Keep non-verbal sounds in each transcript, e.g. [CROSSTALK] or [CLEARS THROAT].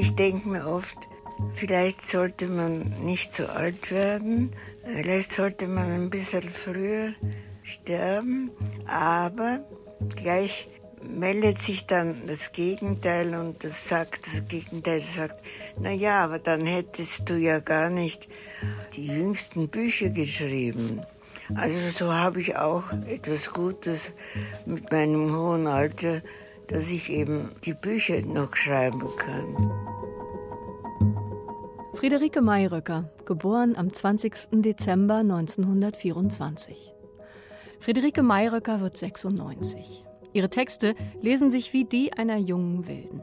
Ich denke mir oft, vielleicht sollte man nicht so alt werden, vielleicht sollte man ein bisschen früher sterben, aber gleich meldet sich dann das Gegenteil und das sagt, das Gegenteil sagt, na ja, aber dann hättest du ja gar nicht die jüngsten Bücher geschrieben. Also so habe ich auch etwas Gutes mit meinem hohen Alter, dass ich eben die Bücher noch schreiben kann. Friederike Mayröcker, geboren am 20. Dezember 1924. Friederike Mayröcker wird 96. Ihre Texte lesen sich wie die einer jungen Wilden.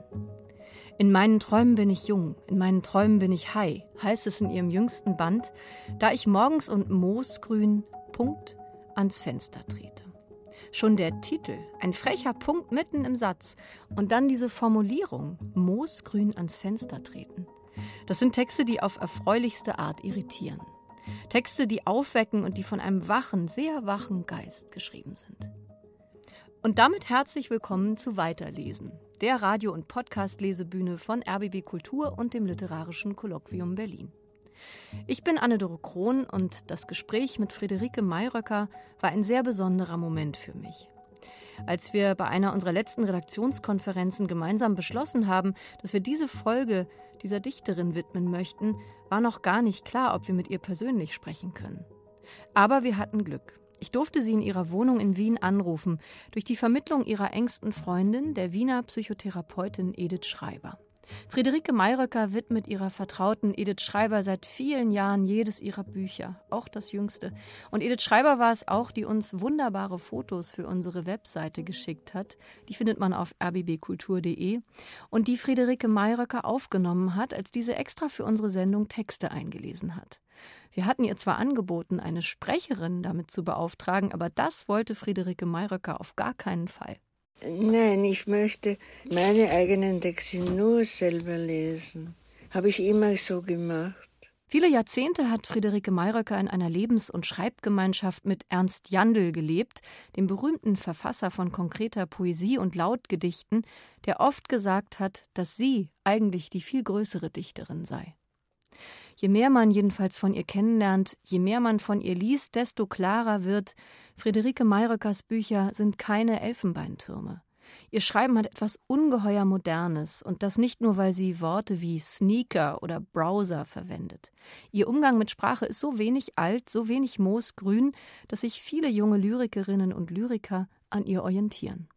In meinen Träumen bin ich jung, in meinen Träumen bin ich high, heißt es in ihrem jüngsten Band, da ich morgens und moosgrün Punkt ans Fenster trete. Schon der Titel, ein frecher Punkt mitten im Satz und dann diese Formulierung, moosgrün ans Fenster treten. Das sind Texte, die auf erfreulichste Art irritieren. Texte, die aufwecken und die von einem wachen, sehr wachen Geist geschrieben sind. Und damit herzlich willkommen zu Weiterlesen, der Radio- und Podcast-Lesebühne von RBB Kultur und dem Literarischen Kolloquium Berlin. Ich bin Anne-Dore Krohn und das Gespräch mit Friederike Mayröcker war ein sehr besonderer Moment für mich. Als wir bei einer unserer letzten Redaktionskonferenzen gemeinsam beschlossen haben, dass wir diese Folge dieser Dichterin widmen möchten, war noch gar nicht klar, ob wir mit ihr persönlich sprechen können. Aber wir hatten Glück. Ich durfte sie in ihrer Wohnung in Wien anrufen, durch die Vermittlung ihrer engsten Freundin, der Wiener Psychotherapeutin Edith Schreiber. Friederike Mayröcker widmet ihrer Vertrauten Edith Schreiber seit vielen Jahren jedes ihrer Bücher, auch das jüngste. Und Edith Schreiber war es auch, die uns wunderbare Fotos für unsere Webseite geschickt hat. Die findet man auf rbbkultur.de. Und die Friederike Mayröcker aufgenommen hat, als diese extra für unsere Sendung Texte eingelesen hat. Wir hatten ihr zwar angeboten, eine Sprecherin damit zu beauftragen, aber das wollte Friederike Mayröcker auf gar keinen Fall. Nein, ich möchte meine eigenen Texte nur selber lesen. Habe ich immer so gemacht. Viele Jahrzehnte hat Friederike Mayröcker in einer Lebens- und Schreibgemeinschaft mit Ernst Jandl gelebt, dem berühmten Verfasser von konkreter Poesie und Lautgedichten, der oft gesagt hat, dass sie eigentlich die viel größere Dichterin sei. Je mehr man jedenfalls von ihr kennenlernt, je mehr man von ihr liest, desto klarer wird, Friederike Mayröckers Bücher sind keine Elfenbeintürme. Ihr Schreiben hat etwas ungeheuer Modernes und das nicht nur, weil sie Worte wie Sneaker oder Browser verwendet. Ihr Umgang mit Sprache ist so wenig alt, so wenig moosgrün, dass sich viele junge Lyrikerinnen und Lyriker an ihr orientieren.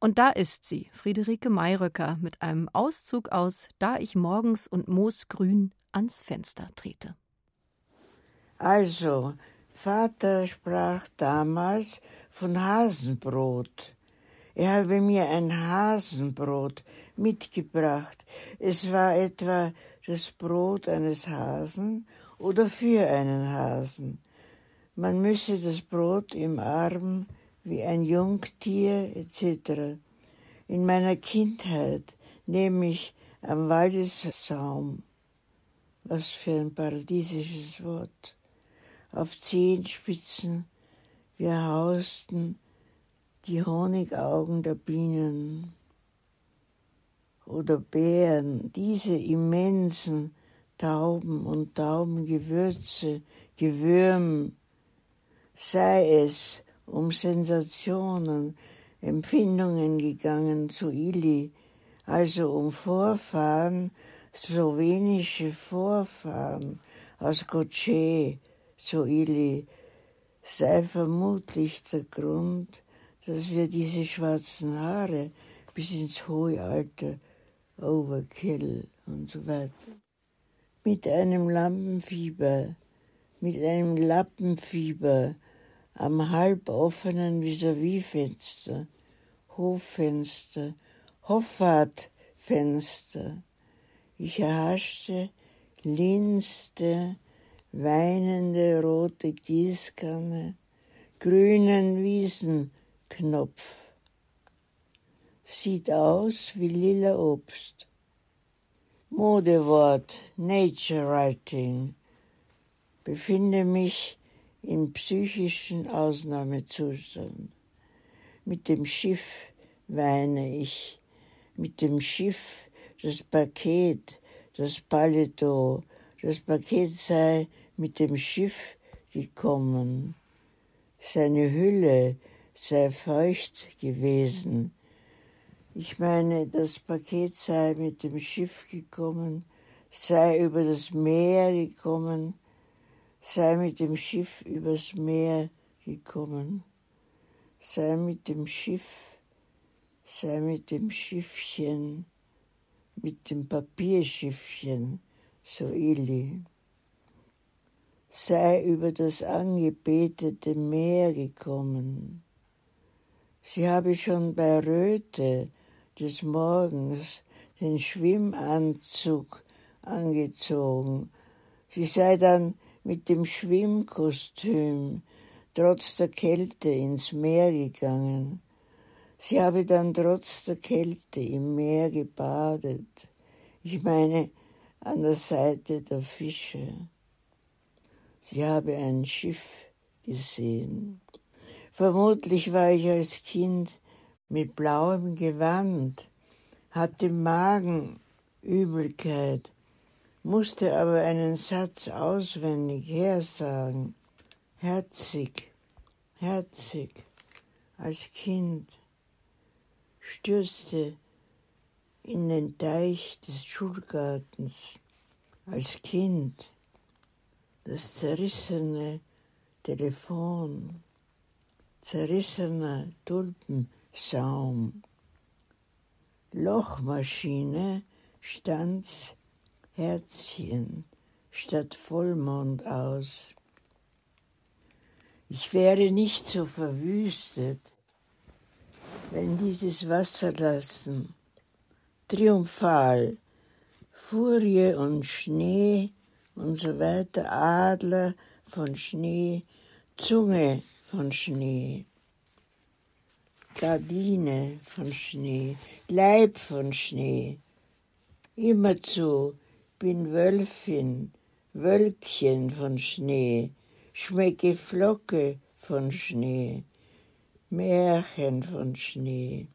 Und da ist sie, Friederike Mayröcker, mit einem Auszug aus Da ich morgens und moosgrün ans Fenster trete. Also, Vater sprach damals von Hasenbrot. Er habe mir ein Hasenbrot mitgebracht. Es war etwa das Brot eines Hasen oder für einen Hasen. Man müsse das Brot im Arm wie ein Jungtier etc. In meiner Kindheit nehme ich am Waldessaum, was für ein paradiesisches Wort, auf Zehenspitzen, wir hausten die Honigaugen der Bienen oder Bären, diese immensen Tauben und Taubengewürze, Gewürm, sei es um Sensationen, Empfindungen gegangen zu Ili, also um Vorfahren, slowenische Vorfahren aus Koce zu Ili, sei vermutlich der Grund, dass wir diese schwarzen Haare bis ins hohe Alter, Overkill und so weiter, mit einem Lampenfieber, mit einem Lappenfieber am halboffenen Vis-à-vis-Fenster, Hoffenster, Hoffahrtfenster. Ich erhaschte, linste, weinende rote Gießkanne, grünen Wiesenknopf. Sieht aus wie lila Obst. Modewort, Nature Writing. Befinde mich in psychischen Ausnahmezustand. Mit dem Schiff weine ich, mit dem Schiff das Paket, das Paletot, das Paket sei mit dem Schiff gekommen. Seine Hülle sei feucht gewesen. Ich meine, das Paket sei mit dem Schiff gekommen, sei über das Meer gekommen, sei mit dem Schiff übers Meer gekommen, sei mit dem Schiff, sei mit dem Schiffchen, mit dem Papierschiffchen, so Ili sei über das angebetete Meer gekommen. Sie habe schon bei Röte des Morgens den Schwimmanzug angezogen. Sie sei dann mit dem Schwimmkostüm trotz der Kälte ins Meer gegangen. Sie habe dann trotz der Kälte im Meer gebadet. Ich meine an der Seite der Fische. Sie habe ein Schiff gesehen. Vermutlich war ich als Kind mit blauem Gewand, hatte Magenübelkeit, musste aber einen Satz auswendig hersagen. Herzig, herzig, als Kind, stürzte in den Teich des Schulgartens, als Kind das zerrissene Telefon, zerrissener Tulpensaum, Lochmaschine stand's Herzchen statt Vollmond aus. Ich wäre nicht so verwüstet, wenn dieses Wasserlassen triumphal Furie und Schnee und so weiter, Adler von Schnee, Zunge von Schnee, Gardine von Schnee, Leib von Schnee. Immerzu bin Wölfin, Wölkchen von Schnee, schmecke Flocke von Schnee, Märchen von Schnee.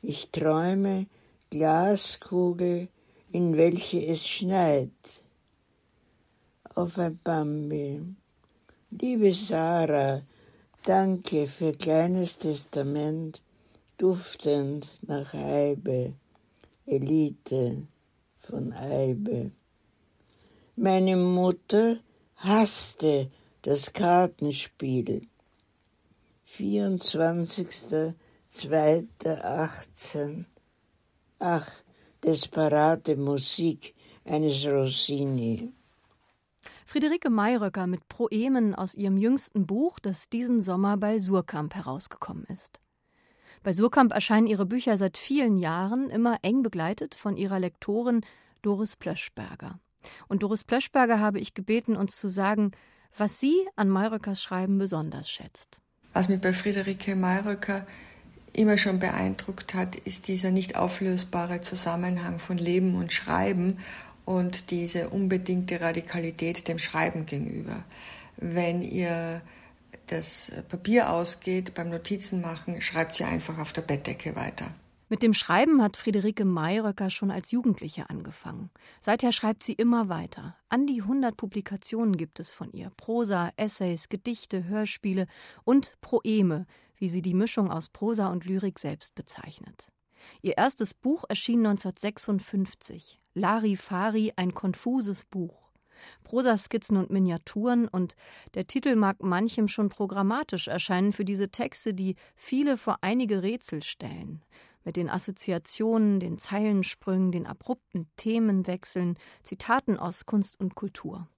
Ich träume Glaskugel, in welche es schneit auf ein Bambi. Liebe Sarah, danke für kleines Testament, duftend nach Eibe, Elite von Eibe. Meine Mutter hasste das Kartenspiel. 24.02.18. Ach, desperate Musik eines Rossini. Friederike Mayröcker mit Proemen aus ihrem jüngsten Buch, das diesen Sommer bei Surkamp herausgekommen ist. Bei Surkamp erscheinen ihre Bücher seit vielen Jahren, immer eng begleitet von ihrer Lektorin Doris Plöschberger. Und Doris Plöschberger habe ich gebeten, uns zu sagen, was sie an Mayröckers Schreiben besonders schätzt. Was mich bei Friederike Mayröcker immer schon beeindruckt hat, ist dieser nicht auflösbare Zusammenhang von Leben und Schreiben und diese unbedingte Radikalität dem Schreiben gegenüber. Wenn ihr das Papier ausgeht beim Notizenmachen, schreibt sie einfach auf der Bettdecke weiter. Mit dem Schreiben hat Friederike Mayröcker schon als Jugendliche angefangen. Seither schreibt sie immer weiter. An die 100 Publikationen gibt es von ihr. Prosa, Essays, Gedichte, Hörspiele und Proeme, wie sie die Mischung aus Prosa und Lyrik selbst bezeichnet. Ihr erstes Buch erschien 1956. Larifari, ein konfuses Buch. Prosaskizzen und Miniaturen und der Titel mag manchem schon programmatisch erscheinen für diese Texte, die viele vor einige Rätsel stellen. Mit den Assoziationen, den Zeilensprüngen, den abrupten Themenwechseln, Zitaten aus Kunst und Kultur.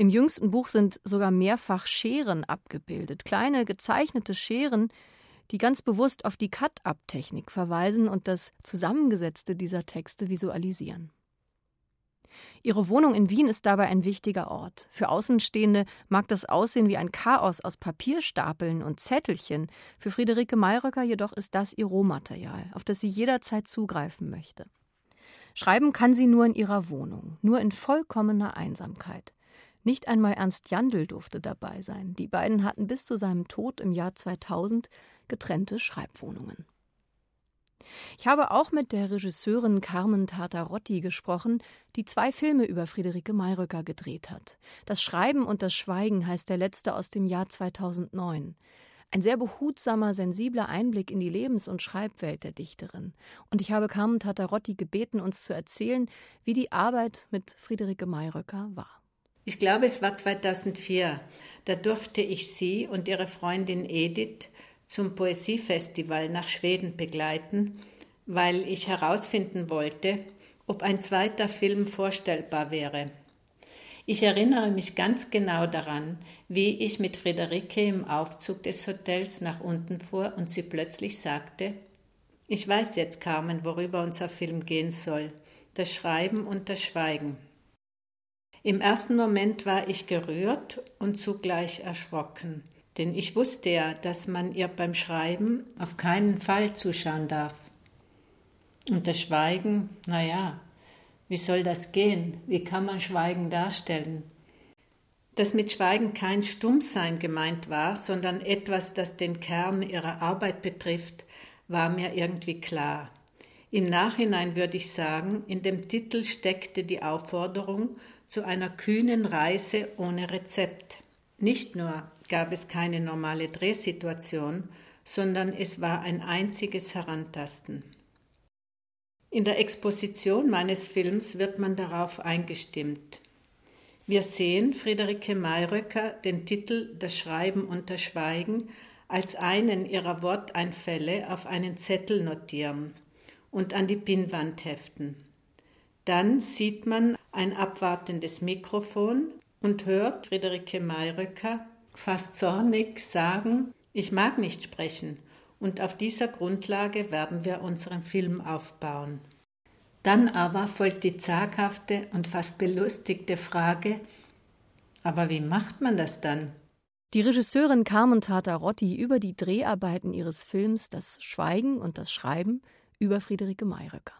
Im jüngsten Buch sind sogar mehrfach Scheren abgebildet, kleine gezeichnete Scheren, die ganz bewusst auf die Cut-Up-Technik verweisen und das Zusammengesetzte dieser Texte visualisieren. Ihre Wohnung in Wien ist dabei ein wichtiger Ort. Für Außenstehende mag das aussehen wie ein Chaos aus Papierstapeln und Zettelchen. Für Friederike Mayröcker jedoch ist das ihr Rohmaterial, auf das sie jederzeit zugreifen möchte. Schreiben kann sie nur in ihrer Wohnung, nur in vollkommener Einsamkeit. Nicht einmal Ernst Jandl durfte dabei sein. Die beiden hatten bis zu seinem Tod im Jahr 2000 getrennte Schreibwohnungen. Ich habe auch mit der Regisseurin Carmen Tartarotti gesprochen, die zwei Filme über Friederike Mayröcker gedreht hat. Das Schreiben und das Schweigen heißt der letzte aus dem Jahr 2009. Ein sehr behutsamer, sensibler Einblick in die Lebens- und Schreibwelt der Dichterin. Und ich habe Carmen Tartarotti gebeten, uns zu erzählen, wie die Arbeit mit Friederike Mayröcker war. Ich glaube, es war 2004. Da durfte ich sie und ihre Freundin Edith zum Poesiefestival nach Schweden begleiten, weil ich herausfinden wollte, ob ein zweiter Film vorstellbar wäre. Ich erinnere mich ganz genau daran, wie ich mit Friederike im Aufzug des Hotels nach unten fuhr und sie plötzlich sagte, ich weiß jetzt, Carmen, worüber unser Film gehen soll, das Schreiben und das Schweigen. Im ersten Moment war ich gerührt und zugleich erschrocken. Denn ich wusste ja, dass man ihr beim Schreiben auf keinen Fall zuschauen darf. Und das Schweigen, na ja, wie soll das gehen? Wie kann man Schweigen darstellen? Dass mit Schweigen kein Stummsein gemeint war, sondern etwas, das den Kern ihrer Arbeit betrifft, war mir irgendwie klar. Im Nachhinein würde ich sagen, in dem Titel steckte die Aufforderung zu einer kühnen Reise ohne Rezept. Nicht nur gab es keine normale Drehsituation, sondern es war ein einziges Herantasten. In der Exposition meines Films wird man darauf eingestimmt. Wir sehen Friederike Mayröcker den Titel Das Schreiben das Schweigen als einen ihrer Worteinfälle auf einen Zettel notieren und an die Pinnwand heften. Dann sieht man ein abwartendes Mikrofon und hört Friederike Mayröcker fast zornig sagen, ich mag nicht sprechen, und auf dieser Grundlage werden wir unseren Film aufbauen. Dann aber folgt die zaghafte und fast belustigte Frage, aber wie macht man das dann? Die Regisseurin Carmen Tartarotti über die Dreharbeiten ihres Films Das Schweigen und das Schreiben über Friederike Mayröcker.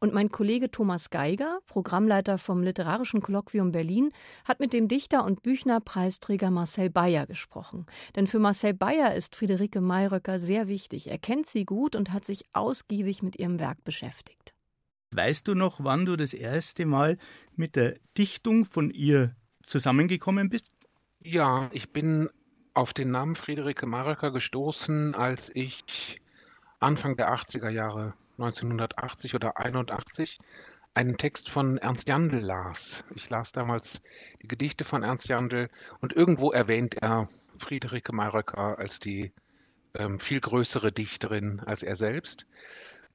Und mein Kollege Thomas Geiger, Programmleiter vom Literarischen Kolloquium Berlin, hat mit dem Dichter und Büchnerpreisträger Marcel Bayer gesprochen. Denn für Marcel Bayer ist Friederike Mayröcker sehr wichtig. Er kennt sie gut und hat sich ausgiebig mit ihrem Werk beschäftigt. Weißt du noch, wann du das erste Mal mit der Dichtung von ihr zusammengekommen bist? Ja, ich bin auf den Namen Friederike Mayröcker gestoßen, als ich Anfang der 80er Jahre 1980 oder 81 einen Text von Ernst Jandl las. Ich las damals die Gedichte von Ernst Jandl und irgendwo erwähnt er Friederike Mayröcker als die ähm, viel größere Dichterin als er selbst.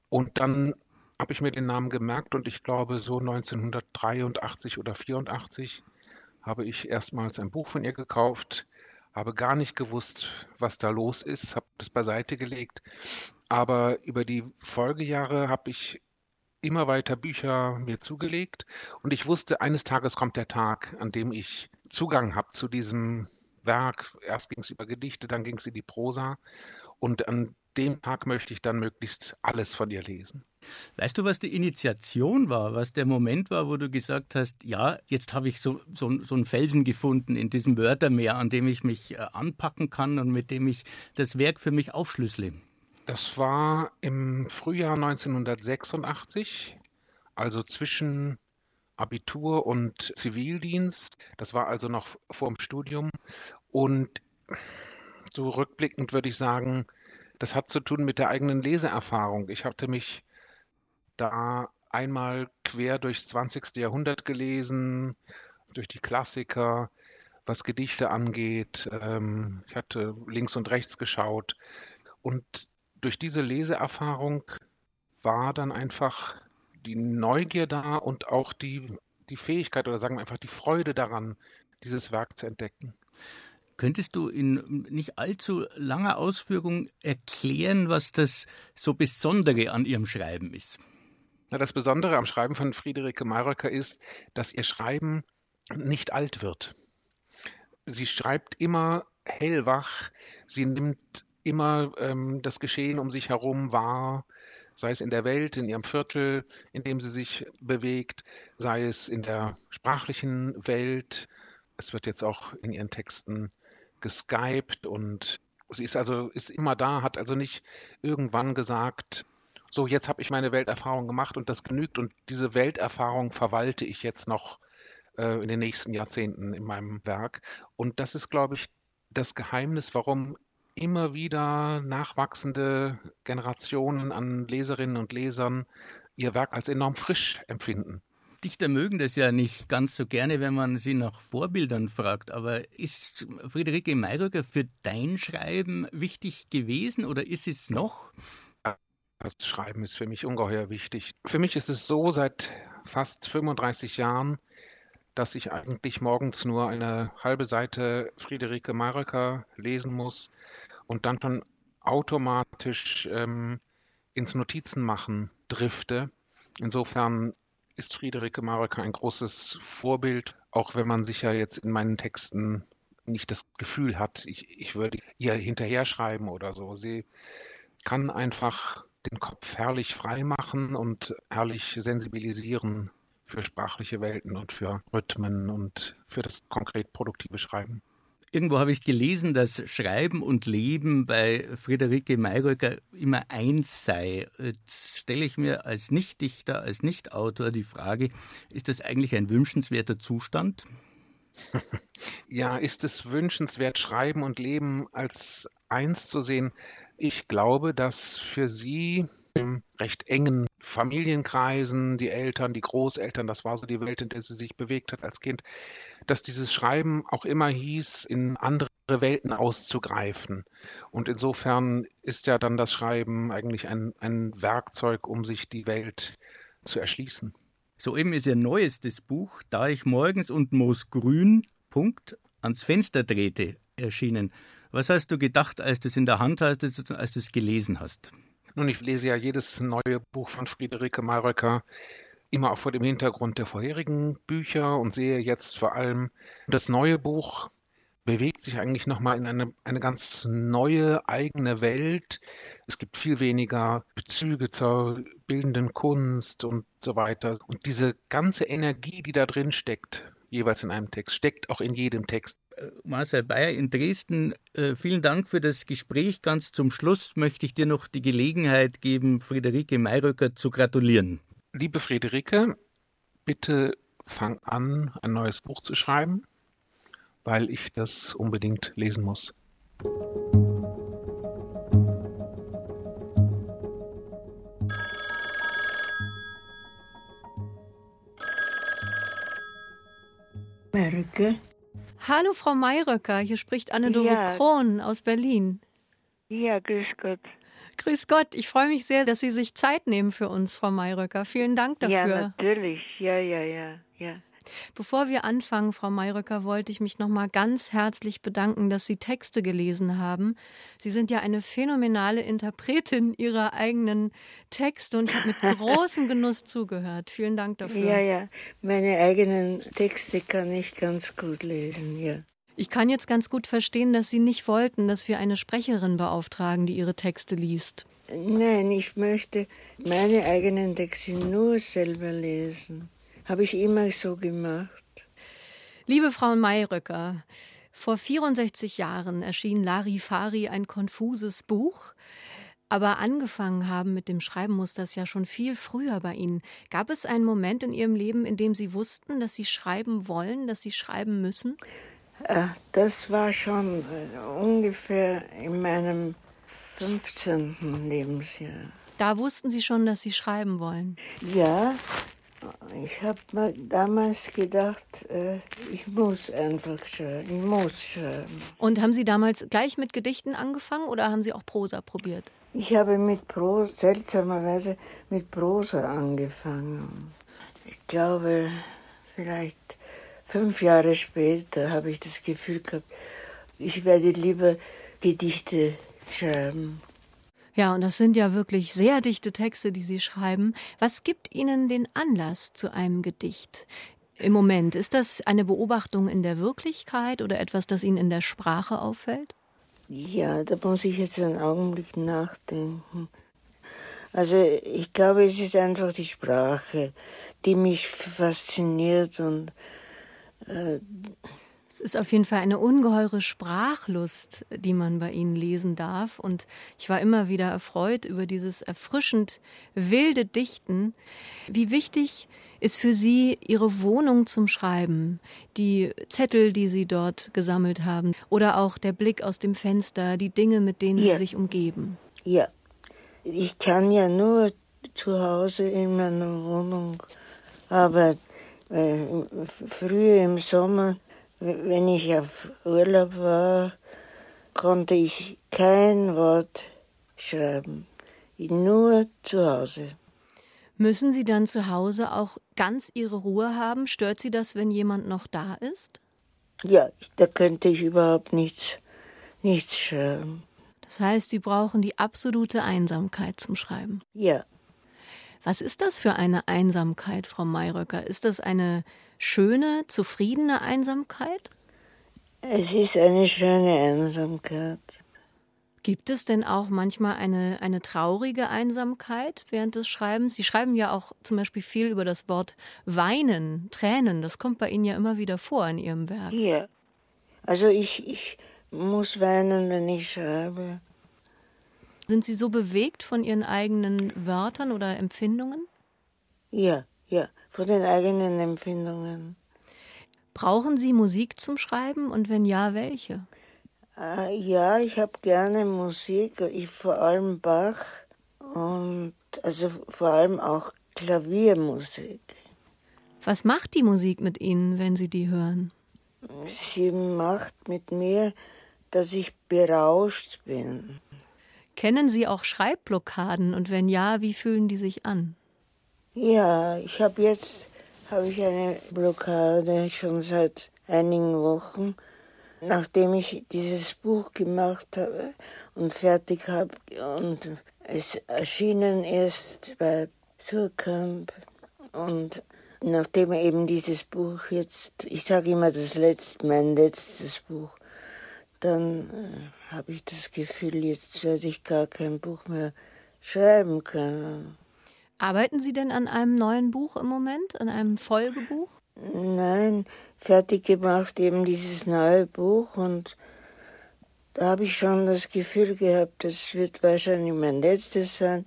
Und dann habe ich mir den Namen gemerkt und ich glaube so 1983 oder 84 habe ich erstmals ein Buch von ihr gekauft, habe gar nicht gewusst, was da los ist, habe das beiseite gelegt. Aber über die Folgejahre habe ich immer weiter Bücher mir zugelegt. Und ich wusste, eines Tages kommt der Tag, an dem ich Zugang habe zu diesem Werk. Erst ging es über Gedichte, dann ging es in die Prosa. Und an dem Tag möchte ich dann möglichst alles von ihr lesen. Weißt du, was die Initiation war, was der Moment war, wo du gesagt hast, ja, jetzt habe ich so, so, so einen Felsen gefunden in diesem Wörtermeer, an dem ich mich äh, anpacken kann und mit dem ich das Werk für mich aufschlüssele? Das war im Frühjahr 1986, also zwischen Abitur und Zivildienst. Das war also noch vor dem Studium. Und so rückblickend würde ich sagen, das hat zu tun mit der eigenen Leseerfahrung. Ich hatte mich da einmal quer durchs 20. Jahrhundert gelesen, durch die Klassiker, was Gedichte angeht. Ähm, ich hatte links und rechts geschaut. Und durch diese Leseerfahrung war dann einfach die Neugier da und auch die, die Fähigkeit oder sagen wir einfach die Freude daran, dieses Werk zu entdecken. Könntest du in nicht allzu langer Ausführung erklären, was das so Besondere an ihrem Schreiben ist? Na, das Besondere am Schreiben von Friederike Mayröcker ist, dass ihr Schreiben nicht alt wird. Sie schreibt immer hellwach, sie nimmt immer ähm, das Geschehen um sich herum wahr, sei es in der Welt, in ihrem Viertel, in dem sie sich bewegt, sei es in der sprachlichen Welt. Es wird jetzt auch in ihren Texten geskypt und sie ist also ist immer da, hat also nicht irgendwann gesagt, so jetzt habe ich meine Welterfahrung gemacht und das genügt und diese Welterfahrung verwalte ich jetzt noch äh, in den nächsten Jahrzehnten in meinem Werk. Und das ist, glaube ich, das Geheimnis, warum immer wieder nachwachsende Generationen an Leserinnen und Lesern ihr Werk als enorm frisch empfinden. Dichter mögen das ja nicht ganz so gerne, wenn man sie nach Vorbildern fragt. Aber ist Friederike Mayröcker für dein Schreiben wichtig gewesen oder ist es noch? Das Schreiben ist für mich ungeheuer wichtig. Für mich ist es so seit fast 35 Jahren, dass ich eigentlich morgens nur eine halbe Seite Friederike Mayröcker lesen muss und dann schon automatisch ähm, ins Notizenmachen drifte. Insofern ist Friederike Mayröcker ein großes Vorbild, auch wenn man sich ja jetzt in meinen Texten nicht das Gefühl hat, ich, ich würde ihr hinterher schreiben oder so. Sie kann einfach den Kopf herrlich frei machen und herrlich sensibilisieren für sprachliche Welten und für Rhythmen und für das konkret produktive Schreiben. Irgendwo habe ich gelesen, dass Schreiben und Leben bei Friederike Mayröcker immer eins sei. Jetzt stelle ich mir als Nichtdichter, als Nichtautor die Frage, ist das eigentlich ein wünschenswerter Zustand? [LAUGHS] Ja, ist es wünschenswert, Schreiben und Leben als eins zu sehen? Ich glaube, dass für Sie im recht engen Familienkreisen, die Eltern, die Großeltern, das war so die Welt, in der sie sich bewegt hat als Kind, dass dieses Schreiben auch immer hieß, in andere Welten auszugreifen. Und insofern ist ja dann das Schreiben eigentlich ein, ein Werkzeug, um sich die Welt zu erschließen. Soeben ist ihr neuestes Buch, Da ich morgens und Moos grün, Punkt, ans Fenster drehte, erschienen. Was hast du gedacht, als du es in der Hand hast, als du es gelesen hast? Nun, ich lese ja jedes neue Buch von Friederike Mayröcker immer auch vor dem Hintergrund der vorherigen Bücher und sehe jetzt vor allem das neue Buch bewegt sich eigentlich nochmal in eine, eine ganz neue eigene Welt. Es gibt viel weniger Bezüge zur bildenden Kunst und so weiter. Und diese ganze Energie, die da drin steckt, jeweils in einem Text, steckt auch in jedem Text. Marcel Bayer in Dresden, äh, vielen Dank für das Gespräch. Ganz zum Schluss möchte ich dir noch die Gelegenheit geben, Friederike Mayröcker zu gratulieren. Liebe Friederike, bitte fang an, ein neues Buch zu schreiben, weil ich das unbedingt lesen muss. Merke. Hallo Frau Mayröcker, hier spricht Anne-Dore ja. Krohn aus Berlin. Ja, grüß Gott. Grüß Gott, ich freue mich sehr, dass Sie sich Zeit nehmen für uns, Frau Mayröcker. Vielen Dank dafür. Ja, natürlich. Ja, ja, ja, ja. Bevor wir anfangen, Frau Mayröcker, wollte ich mich noch mal ganz herzlich bedanken, dass Sie Texte gelesen haben. Sie sind ja eine phänomenale Interpretin Ihrer eigenen Texte und ich habe mit [LAUGHS] großem Genuss zugehört. Vielen Dank dafür. Ja, ja, meine eigenen Texte kann ich ganz gut lesen, ja. Ich kann jetzt ganz gut verstehen, dass Sie nicht wollten, dass wir eine Sprecherin beauftragen, die Ihre Texte liest. Nein, ich möchte meine eigenen Texte nur selber lesen. Habe ich immer so gemacht. Liebe Frau Mayröcker, vor 64 Jahren erschien Larifari ein konfuses Buch. Aber angefangen haben mit dem Schreiben muss das ja schon viel früher bei Ihnen. Gab es einen Moment in Ihrem Leben, in dem Sie wussten, dass Sie schreiben wollen, dass Sie schreiben müssen? Äh, das war schon äh, ungefähr in meinem 15. Lebensjahr. Da wussten Sie schon, dass Sie schreiben wollen? Ja, ich habe mir damals gedacht, äh, ich muss einfach schreiben, ich muss schreiben. Und haben Sie damals gleich mit Gedichten angefangen oder haben Sie auch Prosa probiert? Ich habe mit Prosa, seltsamerweise mit Prosa angefangen. Ich glaube, vielleicht fünf Jahre später habe ich das Gefühl gehabt, ich werde lieber Gedichte schreiben. Ja, und das sind ja wirklich sehr dichte Texte, die Sie schreiben. Was gibt Ihnen den Anlass zu einem Gedicht? Im Moment, ist das eine Beobachtung in der Wirklichkeit oder etwas, das Ihnen in der Sprache auffällt? Ja, da muss ich jetzt einen Augenblick nachdenken. Also ich glaube, es ist einfach die Sprache, die mich fasziniert und äh, Es ist auf jeden Fall eine ungeheure Sprachlust, die man bei Ihnen lesen darf. Und ich war immer wieder erfreut über dieses erfrischend wilde Dichten. Wie wichtig ist für Sie Ihre Wohnung zum Schreiben, die Zettel, die Sie dort gesammelt haben oder auch der Blick aus dem Fenster, die Dinge, mit denen ja. Sie sich umgeben? Ja, ich kann ja nur zu Hause in meiner Wohnung arbeiten. Früher im Sommer wenn ich auf Urlaub war, konnte ich kein Wort schreiben. Nur zu Hause. Müssen Sie dann zu Hause auch ganz Ihre Ruhe haben? Stört Sie das, wenn jemand noch da ist? Ja, da könnte ich überhaupt nichts, nichts schreiben. Das heißt, Sie brauchen die absolute Einsamkeit zum Schreiben? Ja. Was ist das für eine Einsamkeit, Frau Mayröcker? Ist das eine schöne, zufriedene Einsamkeit? Es ist eine schöne Einsamkeit. Gibt es denn auch manchmal eine, eine traurige Einsamkeit während des Schreibens? Sie schreiben ja auch zum Beispiel viel über das Wort Weinen, Tränen. Das kommt bei Ihnen ja immer wieder vor in Ihrem Werk. Ja. Also ich, ich muss weinen, wenn ich schreibe. Sind Sie so bewegt von Ihren eigenen Wörtern oder Empfindungen? Ja, ja, von den eigenen Empfindungen. Brauchen Sie Musik zum Schreiben und wenn ja, welche? Äh, ja, ich habe gerne Musik, ich vor allem Bach und also vor allem auch Klaviermusik. Was macht die Musik mit Ihnen, wenn Sie die hören? Sie macht mit mir, dass ich berauscht bin. Kennen Sie auch Schreibblockaden? Und wenn ja, wie fühlen die sich an? Ja, ich habe jetzt habe ich eine Blockade schon seit einigen Wochen, nachdem ich dieses Buch gemacht habe und fertig habe und es erschienen ist bei Surkamp und nachdem eben dieses Buch jetzt, ich sage immer das letzte, mein letztes Buch, dann äh, habe ich das Gefühl, jetzt werde ich gar kein Buch mehr schreiben können. Arbeiten Sie denn an einem neuen Buch im Moment, an einem Folgebuch? Nein, fertig gemacht eben dieses neue Buch und da habe ich schon das Gefühl gehabt, das wird wahrscheinlich mein letztes sein.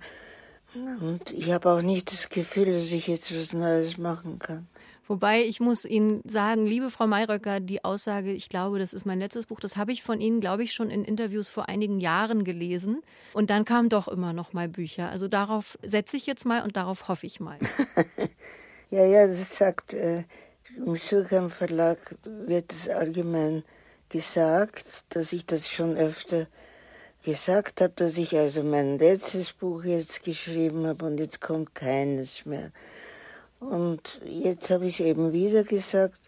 Und ich habe auch nicht das Gefühl, dass ich jetzt was Neues machen kann. Wobei ich muss Ihnen sagen, liebe Frau Mayröcker, die Aussage, ich glaube, das ist mein letztes Buch, das habe ich von Ihnen, glaube ich, schon in Interviews vor einigen Jahren gelesen. Und dann kamen doch immer noch mal Bücher. Also darauf setze ich jetzt mal und darauf hoffe ich mal. [LAUGHS] ja, ja, das sagt, äh, im Surkamp Verlag wird es allgemein gesagt, dass ich das schon öfter gesagt habe, dass ich also mein letztes Buch jetzt geschrieben habe und jetzt kommt keines mehr. Und jetzt habe ich es eben wieder gesagt.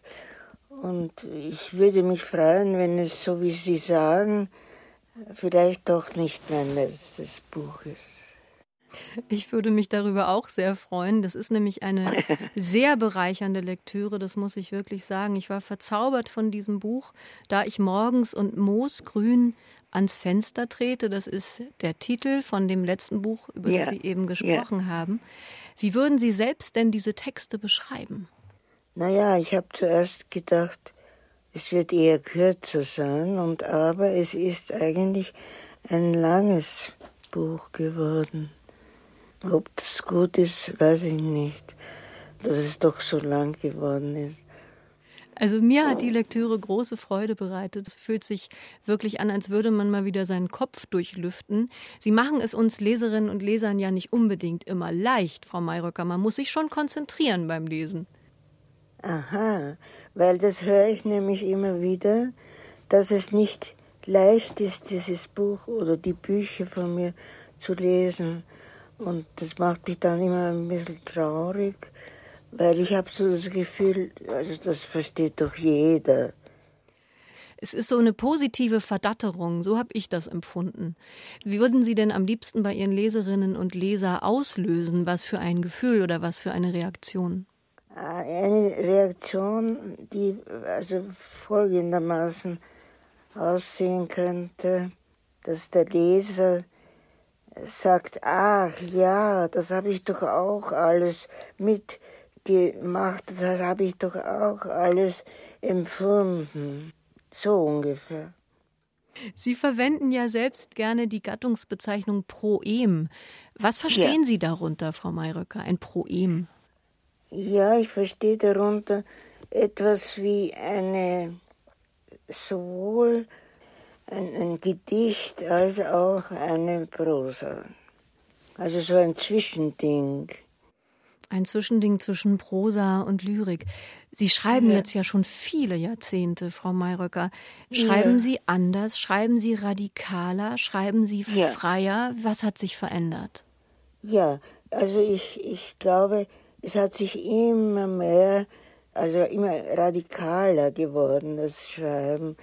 Und ich würde mich freuen, wenn es, so wie Sie sagen, vielleicht doch nicht mein letztes Buch ist. Ich würde mich darüber auch sehr freuen. Das ist nämlich eine [LAUGHS] sehr bereichernde Lektüre, das muss ich wirklich sagen. Ich war verzaubert von diesem Buch, da ich morgens und moosgrün ans Fenster trete. Das ist der Titel von dem letzten Buch, über ja. das Sie eben gesprochen ja. haben. Wie würden Sie selbst denn diese Texte beschreiben? Naja, ich habe zuerst gedacht, es wird eher kürzer sein, und aber es ist eigentlich ein langes Buch geworden. Ob das gut ist, weiß ich nicht, dass es doch so lang geworden ist. Also mir hat die Lektüre große Freude bereitet. Es fühlt sich wirklich an, als würde man mal wieder seinen Kopf durchlüften. Sie machen es uns Leserinnen und Lesern ja nicht unbedingt immer leicht, Frau Mayröcker. Man muss sich schon konzentrieren beim Lesen. Aha, weil das höre ich nämlich immer wieder, dass es nicht leicht ist, dieses Buch oder die Bücher von mir zu lesen. Und das macht mich dann immer ein bisschen traurig weil ich habe so das Gefühl, also das versteht doch jeder. Es ist so eine positive Verdatterung, so habe ich das empfunden. Wie würden Sie denn am liebsten bei Ihren Leserinnen und Leser auslösen? Was für ein Gefühl oder was für eine Reaktion? Eine Reaktion, die also folgendermaßen aussehen könnte, dass der Leser sagt, ach ja, das habe ich doch auch alles mit gemacht, das habe ich doch auch alles empfunden. So ungefähr. Sie verwenden ja selbst gerne die Gattungsbezeichnung Proem. Was verstehen ja. Sie darunter, Frau Mayröcker, ein Proem? Ja, ich verstehe darunter etwas wie eine sowohl ein, ein Gedicht als auch eine Prosa. Also so ein Zwischending. Ein Zwischending zwischen Prosa und Lyrik. Sie schreiben ja. jetzt ja schon viele Jahrzehnte, Frau Mayröcker. Schreiben ja. Sie anders? Schreiben Sie radikaler? Schreiben Sie ja. freier? Was hat sich verändert? Ja, also ich, ich glaube, es hat sich immer mehr, also immer radikaler geworden, das Schreiben.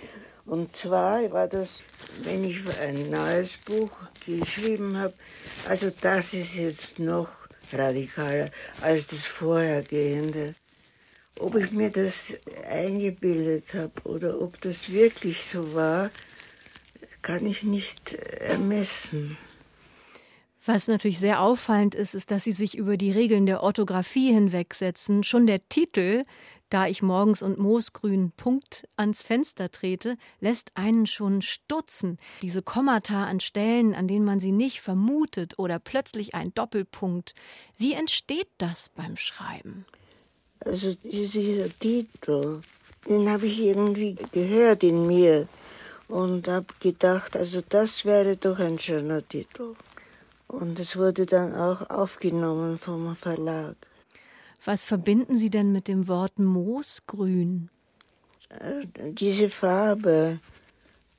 Und zwar war das, wenn ich ein neues Buch geschrieben habe, also das ist jetzt noch radikaler als das vorhergehende. Ob ich mir das eingebildet habe oder ob das wirklich so war, kann ich nicht ermessen. Was natürlich sehr auffallend ist, ist, dass Sie sich über die Regeln der Orthographie hinwegsetzen. Schon der Titel, da ich morgens und moosgrün Punkt ans Fenster trete, lässt einen schon stutzen. Diese Kommata an Stellen, an denen man sie nicht vermutet oder plötzlich ein Doppelpunkt. Wie entsteht das beim Schreiben? Also dieser Titel, den habe ich irgendwie gehört in mir und habe gedacht, also das wäre doch ein schöner Titel. Und es wurde dann auch aufgenommen vom Verlag. Was verbinden Sie denn mit dem Wort Moosgrün? Äh, diese Farbe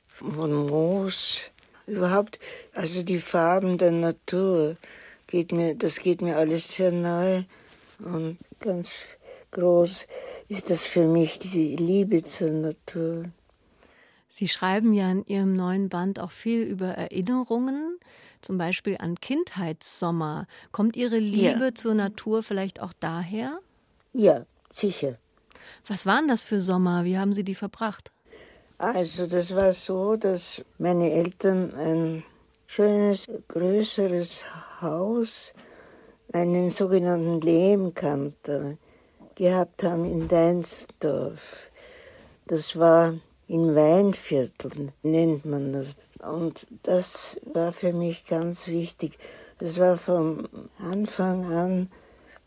von Moos, überhaupt, also die Farben der Natur, geht mir, das geht mir alles sehr nahe. Und ganz groß ist das für mich, die Liebe zur Natur. Sie schreiben ja in Ihrem neuen Band auch viel über Erinnerungen, zum Beispiel an Kindheitssommer. Kommt Ihre Liebe ja. zur Natur vielleicht auch daher? Ja, sicher. Was waren das für Sommer? Wie haben Sie die verbracht? Also das war so, dass meine Eltern ein schönes, größeres Haus, einen sogenannten Lehmkanter, gehabt haben in Deinsdorf. Das war in Weinvierteln, nennt man das. Und das war für mich ganz wichtig. Das war vom Anfang an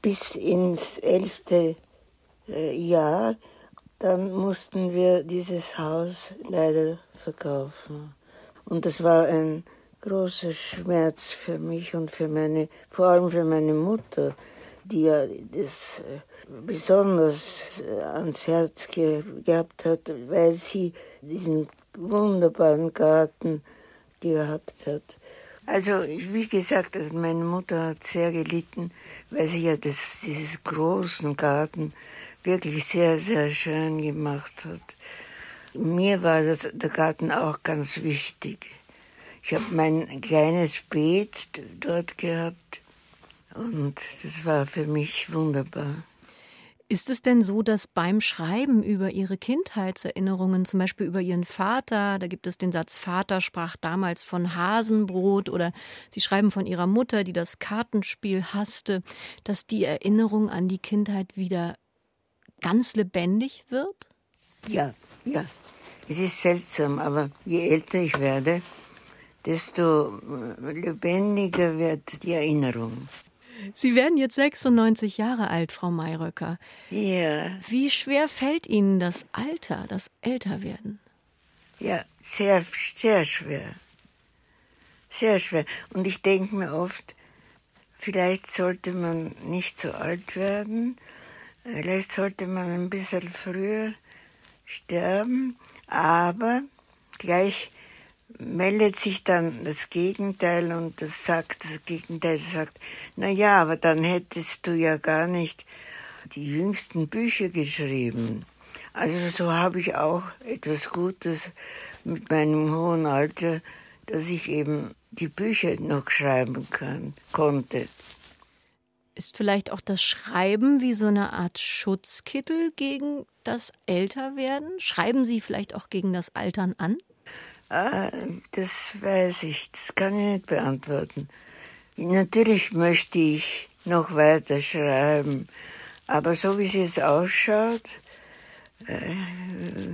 bis ins elfte äh, Jahr. Dann mussten wir dieses Haus leider verkaufen. Und das war ein großer Schmerz für mich und für meine, vor allem für meine Mutter, die ja das äh, besonders äh, ans Herz ge gehabt hat, weil sie diesen wunderbaren Garten gehabt hat. Also wie gesagt, also meine Mutter hat sehr gelitten, weil sie ja das, dieses großen Garten wirklich sehr, sehr schön gemacht hat. Mir war das, der Garten auch ganz wichtig. Ich habe mein kleines Beet dort gehabt und das war für mich wunderbar. Ist es denn so, dass beim Schreiben über Ihre Kindheitserinnerungen, zum Beispiel über Ihren Vater, da gibt es den Satz, Vater sprach damals von Hasenbrot oder Sie schreiben von Ihrer Mutter, die das Kartenspiel hasste, dass die Erinnerung an die Kindheit wieder ganz lebendig wird? Ja, ja. Es ist seltsam, aber je älter ich werde, desto lebendiger wird die Erinnerung. Sie werden jetzt 96 Jahre alt, Frau Mayröcker. Ja. Wie schwer fällt Ihnen das Alter, das Älterwerden? Ja, sehr, sehr schwer. Sehr schwer. Und ich denke mir oft, vielleicht sollte man nicht so alt werden, vielleicht sollte man ein bisschen früher sterben, aber gleich meldet sich dann das Gegenteil und das sagt, das Gegenteil sagt, na ja, aber dann hättest du ja gar nicht die jüngsten Bücher geschrieben. Also so habe ich auch etwas Gutes mit meinem hohen Alter, dass ich eben die Bücher noch schreiben kann, konnte. Ist vielleicht auch das Schreiben wie so eine Art Schutzkittel gegen das Älterwerden? Schreiben Sie vielleicht auch gegen das Altern an? Ah, das weiß ich, das kann ich nicht beantworten. Natürlich möchte ich noch weiter schreiben, aber so wie es jetzt ausschaut, äh,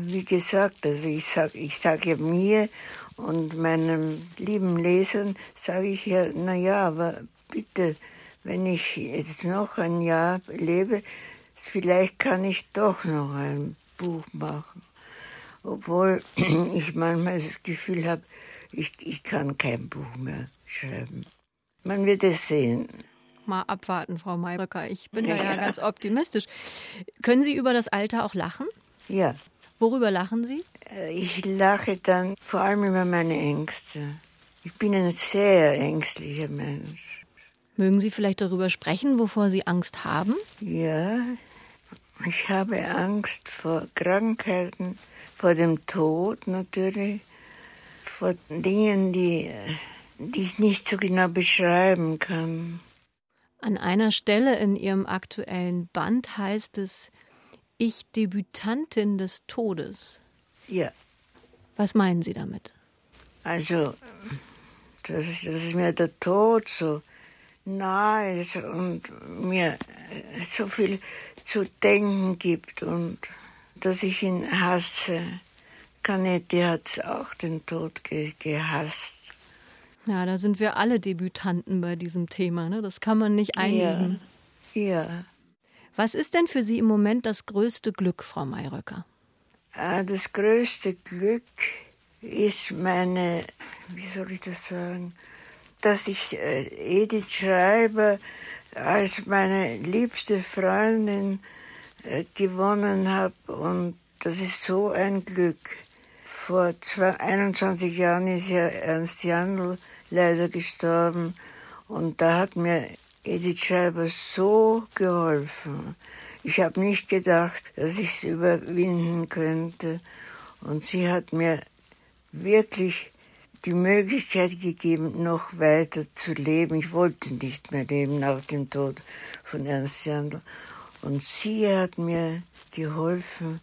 wie gesagt, also ich sage ich sag ja mir und meinen lieben Lesern, sage ich ja, na ja, aber bitte, wenn ich jetzt noch ein Jahr lebe, vielleicht kann ich doch noch ein Buch machen. Obwohl [CLEARS THROAT] ich manchmal das Gefühl habe, ich, ich kann kein Buch mehr schreiben. Man wird es sehen. Mal abwarten, Frau Mayröcker. Ich bin da ja ganz optimistisch. Können Sie über das Alter auch lachen? Ja. Worüber lachen Sie? Äh, ich lache dann vor allem über meine Ängste. Ich bin ein sehr ängstlicher Mensch. Mögen Sie vielleicht darüber sprechen, wovor Sie Angst haben? Ja, ich habe Angst vor Krankheiten, vor dem Tod natürlich, vor Dingen, die, die ich nicht so genau beschreiben kann. An einer Stelle in Ihrem aktuellen Band heißt es, ich Debütantin des Todes. Ja. Was meinen Sie damit? Also, dass, dass mir der Tod so nahe ist und mir so viel zu denken gibt und dass ich ihn hasse. Canetti hat auch den Tod ge gehasst. Ja, da sind wir alle Debütanten bei diesem Thema. Ne? Das kann man nicht einigen. Ja. ja. Was ist denn für Sie im Moment das größte Glück, Frau Mayröcker? Ah, das größte Glück ist meine, wie soll ich das sagen, dass ich äh, Edith Schreiber als meine liebste Freundin gewonnen habe und das ist so ein Glück. Vor 21 Jahren ist ja Ernst Jandl leider gestorben und da hat mir Edith Schreiber so geholfen. Ich habe nicht gedacht, dass ich es überwinden könnte und sie hat mir wirklich die Möglichkeit gegeben, noch weiter zu leben. Ich wollte nicht mehr leben nach dem Tod von Ernst Jandl. Und sie hat mir geholfen,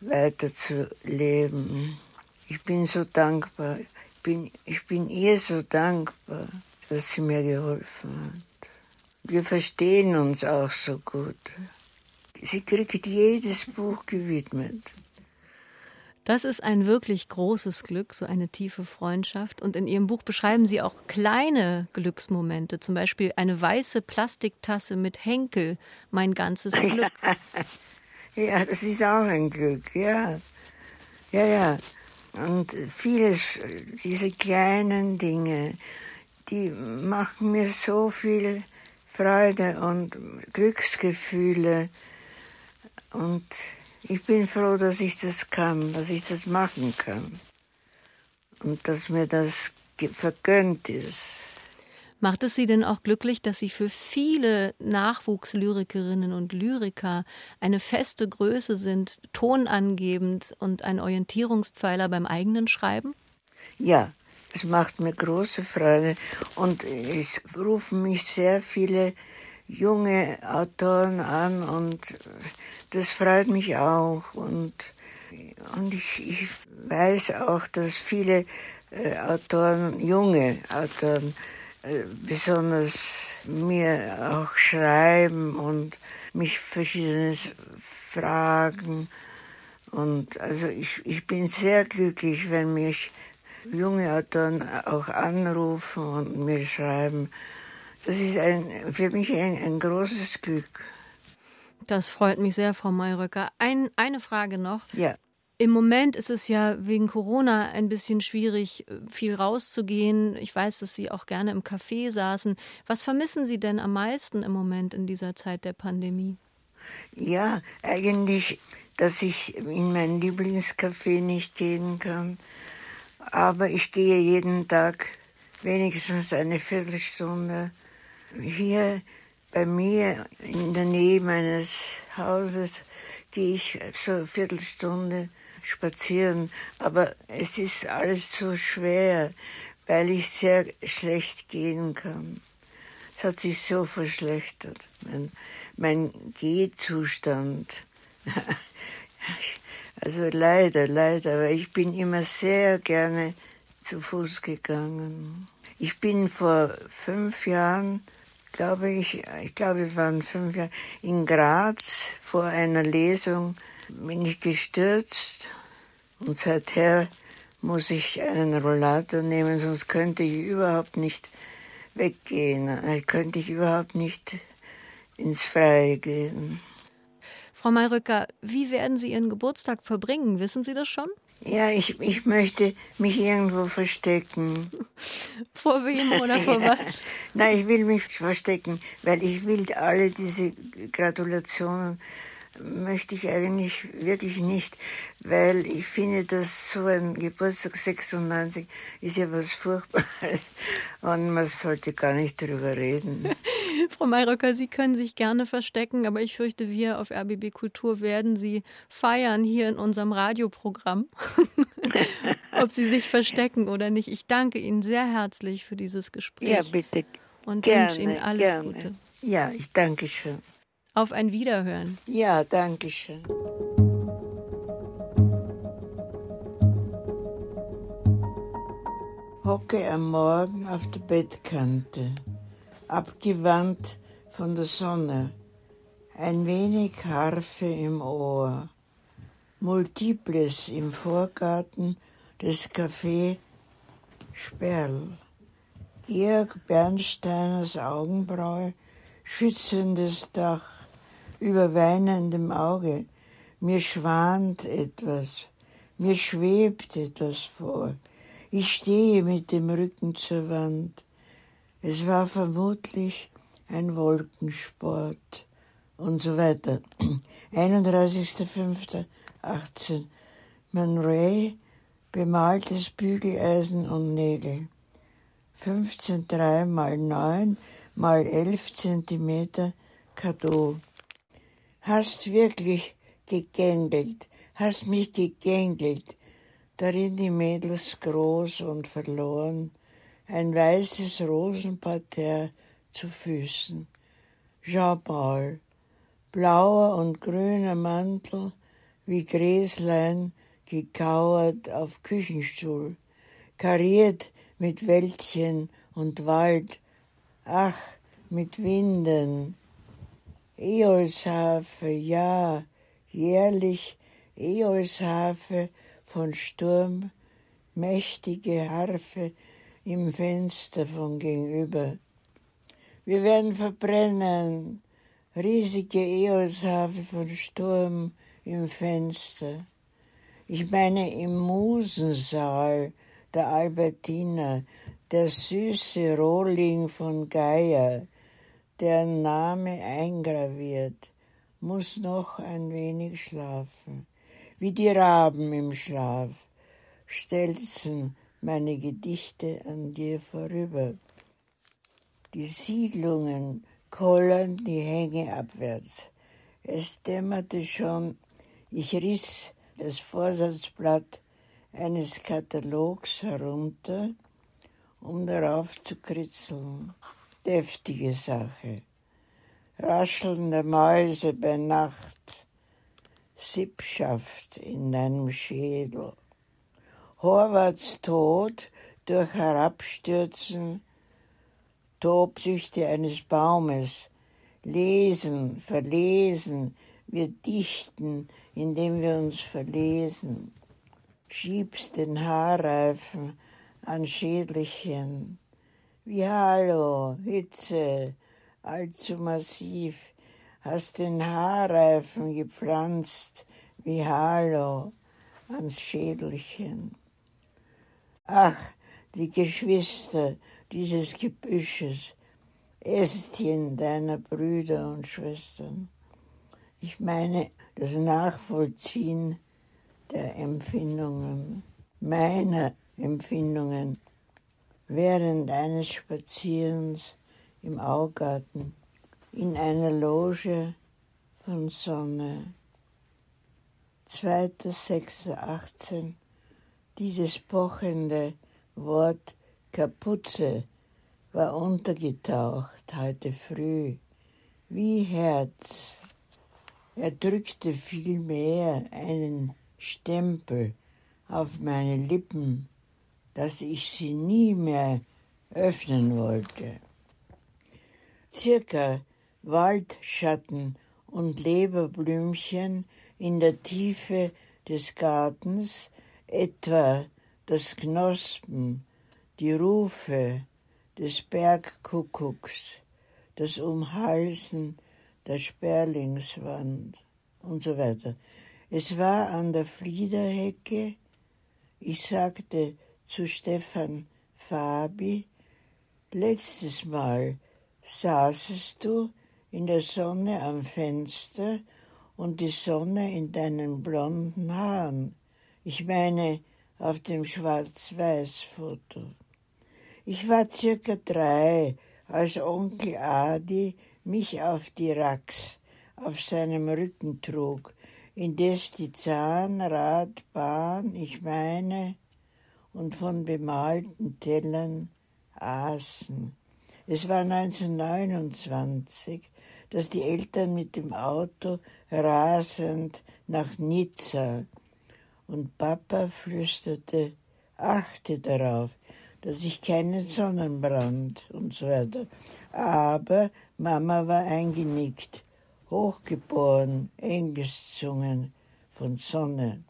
weiter zu leben. Ich bin so dankbar. Ich bin, ich bin ihr so dankbar, dass sie mir geholfen hat. Wir verstehen uns auch so gut. Sie kriegt jedes Buch gewidmet. Das ist ein wirklich großes Glück, so eine tiefe Freundschaft. Und in Ihrem Buch beschreiben Sie auch kleine Glücksmomente, zum Beispiel eine weiße Plastiktasse mit Henkel, mein ganzes Glück. [LAUGHS] ja, das ist auch ein Glück, ja. Ja, ja. Und vieles, diese kleinen Dinge, die machen mir so viel Freude und Glücksgefühle. Und ich bin froh, dass ich das kann, dass ich das machen kann und dass mir das vergönnt ist. Macht es Sie denn auch glücklich, dass Sie für viele Nachwuchslyrikerinnen und Lyriker eine feste Größe sind, tonangebend und ein Orientierungspfeiler beim eigenen Schreiben? Ja, es macht mir große Freude und es rufen mich sehr viele junge Autoren an und das freut mich auch. Und, und ich, ich weiß auch, dass viele äh, Autoren, junge Autoren, äh, besonders mir auch schreiben und mich verschiedenes fragen. Und also ich, ich bin sehr glücklich, wenn mich junge Autoren auch anrufen und mir schreiben. Das ist ein, für mich ein, ein großes Glück. Das freut mich sehr, Frau Mayröcker. Ein, eine Frage noch. Ja. Im Moment ist es ja wegen Corona ein bisschen schwierig, viel rauszugehen. Ich weiß, dass Sie auch gerne im Café saßen. Was vermissen Sie denn am meisten im Moment in dieser Zeit der Pandemie? Ja, eigentlich, dass ich in mein Lieblingscafé nicht gehen kann. Aber ich gehe jeden Tag wenigstens eine Viertelstunde hier bei mir in der Nähe meines Hauses gehe ich so eine Viertelstunde spazieren, aber es ist alles so schwer, weil ich sehr schlecht gehen kann. Es hat sich so verschlechtert, mein, mein Gehzustand. [LAUGHS] also leider, leider, aber ich bin immer sehr gerne zu Fuß gegangen. Ich bin vor fünf Jahren glaube ich, ich glaube, wir waren fünf Jahre in Graz vor einer Lesung bin ich gestürzt und seither muss ich einen Rollator nehmen, sonst könnte ich überhaupt nicht weggehen. Dann könnte ich überhaupt nicht ins Freie gehen. Frau Mayrücker, wie werden Sie Ihren Geburtstag verbringen? Wissen Sie das schon? Ja, ich, ich möchte mich irgendwo verstecken. Vor wem oder vor [LAUGHS] was? Nein, ich will mich verstecken, weil ich will alle diese Gratulationen möchte ich eigentlich wirklich nicht, weil ich finde, dass so ein Geburtstag 96 ist ja was Furchtbares [LAUGHS] und man sollte gar nicht darüber reden. [LAUGHS] Frau Mayröcker, Sie können sich gerne verstecken, aber ich fürchte, wir auf RBB Kultur werden Sie feiern hier in unserem Radioprogramm. [LAUGHS] Ob Sie sich verstecken oder nicht. Ich danke Ihnen sehr herzlich für dieses Gespräch. Ja, bitte. Und wünsche Ihnen alles gerne. Gute. Ja, ich danke schön. Auf ein Wiederhören. Ja, danke schön. Hocke am Morgen auf der Bettkante, abgewandt von der Sonne, ein wenig Harfe im Ohr, Multiples im Vorgarten des Café Sperl. Georg Bernsteiners Augenbraue schützendes Dach über weinendem Auge. Mir schwant etwas, mir schwebt etwas vor. Ich stehe mit dem Rücken zur Wand. Es war vermutlich ein Wolkensport und so weiter. 31.05.18 Man Ray, bemaltes Bügeleisen und Nägel. 15,3 mal 9 mal 11 Zentimeter Kado. Hast wirklich gegängelt, hast mich gegängelt, darin die Mädels groß und verloren, ein weißes Rosenparterre zu Füßen. Jean-Paul, blauer und grüner Mantel, wie Gräslein gekauert auf Küchenstuhl, kariert mit Wäldchen und Wald, ach, mit Winden, Eolshafe, ja, jährlich Eolshafe von Sturm, mächtige Harfe im Fenster von gegenüber. Wir werden verbrennen, riesige Eolshafe von Sturm im Fenster. Ich meine im Musensaal der Albertina, der süße Rohling von Geier, deren Name eingraviert, muss noch ein wenig schlafen. Wie die Raben im Schlaf stelzen meine Gedichte an dir vorüber. Die Siedlungen kollern die Hänge abwärts. Es dämmerte schon, ich riss das Vorsatzblatt eines Katalogs herunter, um darauf zu kritzeln deftige Sache. Raschelnde Mäuse bei Nacht, Sippschaft in deinem Schädel. Horvaths Tod durch Herabstürzen, Tobsüchte eines Baumes, lesen, verlesen, wir dichten, indem wir uns verlesen. Schiebst den Haarreifen an Schädelchen, wie Hallo, Hitze, allzu massiv, hast den Haarreifen gepflanzt, wie Hallo, ans Schädelchen. Ach, die Geschwister dieses Gebüsches, Ästchen deiner Brüder und Schwestern. Ich meine das Nachvollziehen der Empfindungen, meiner Empfindungen während eines Spazierens im Augarten in einer Loge von Sonne. 2.6.18 Dieses pochende Wort Kapuze war untergetaucht heute früh, wie Herz. Er drückte vielmehr einen Stempel auf meine Lippen dass ich sie nie mehr öffnen wollte. Circa Waldschatten und Leberblümchen in der Tiefe des Gartens etwa das Knospen, die Rufe des Bergkuckucks, das Umhalsen der Sperlingswand und so weiter. Es war an der Fliederhecke, ich sagte zu Stefan Fabi, letztes Mal saßest du in der Sonne am Fenster und die Sonne in deinen blonden Haaren. Ich meine auf dem Schwarz-Weiß-Foto. Ich war circa drei, als Onkel Adi mich auf die Rax auf seinem Rücken trug, indes die Zahnradbahn, ich meine, und von bemalten Tellern aßen. Es war 1929, dass die Eltern mit dem Auto rasend nach Nizza und Papa flüsterte, achte darauf, dass ich keinen Sonnenbrand und so weiter. Aber Mama war eingenickt, hochgeboren, Engelszungen von Sonne.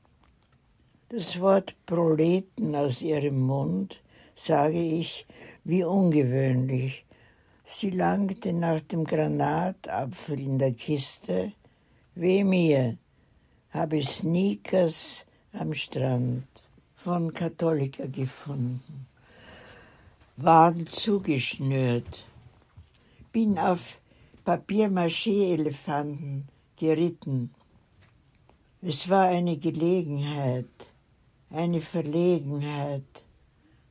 Das Wort Proleten aus ihrem Mund, sage ich, wie ungewöhnlich. Sie langte nach dem Granatapfel in der Kiste. Weh mir, habe Sneakers am Strand von Katholiker gefunden. Wagen zugeschnürt. Bin auf Papier-Maché-Elefanten geritten. Es war eine Gelegenheit, eine Verlegenheit,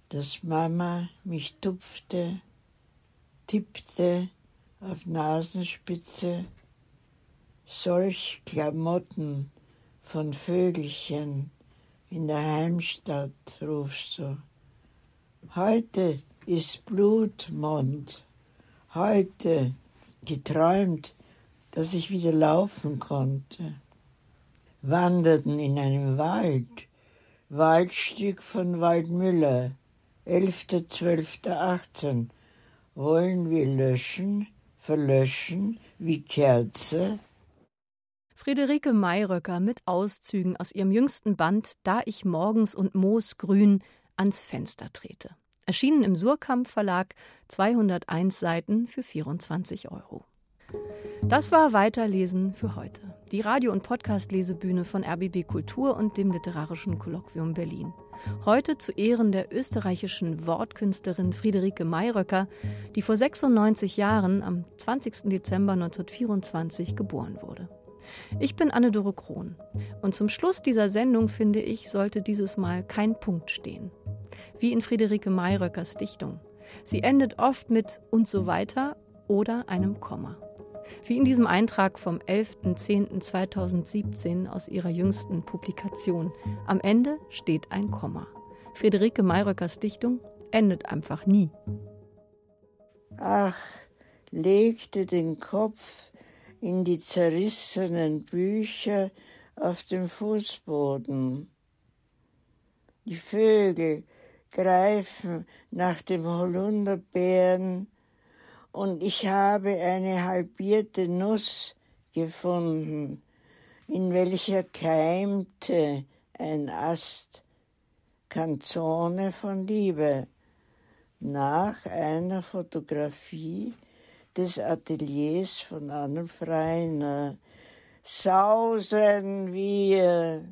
dass Mama mich tupfte, tippte auf Nasenspitze, solch Klamotten von Vögelchen in der Heimstadt, rufst du. Heute ist Blutmond, heute geträumt, dass ich wieder laufen konnte. Wanderten in einem Wald, Waldstück von Waldmüller, 11.12.18. Wollen wir löschen, verlöschen wie Kerze? Friederike Mayröcker mit Auszügen aus ihrem jüngsten Band Da ich morgens und moosgrün ans Fenster trete. Erschienen im Surkamp Verlag, 201 Seiten für 24 Euro. Das war Weiterlesen für heute. Die Radio- und Podcast-Lesebühne von RBB Kultur und dem Literarischen Kolloquium Berlin. Heute zu Ehren der österreichischen Wortkünstlerin Friederike Mayröcker, die vor 96 Jahren am 20. Dezember 1924 geboren wurde. Ich bin Anne-Dore Krohn und zum Schluss dieser Sendung, finde ich, sollte dieses Mal kein Punkt stehen wie in Friederike Mayröckers Dichtung. Sie endet oft mit und so weiter oder einem Komma. Wie in diesem Eintrag vom 11.10.2017 aus ihrer jüngsten Publikation. Am Ende steht ein Komma. Friederike Mayröckers Dichtung endet einfach nie. Ach, legte den Kopf in die zerrissenen Bücher auf dem Fußboden. Die Vögel greifen nach dem Holunderbeeren und ich habe eine halbierte Nuss gefunden, in welcher keimte ein Ast, Kanzone von Liebe, nach einer Fotografie des Ateliers von Arnold Freiner. Sausen wir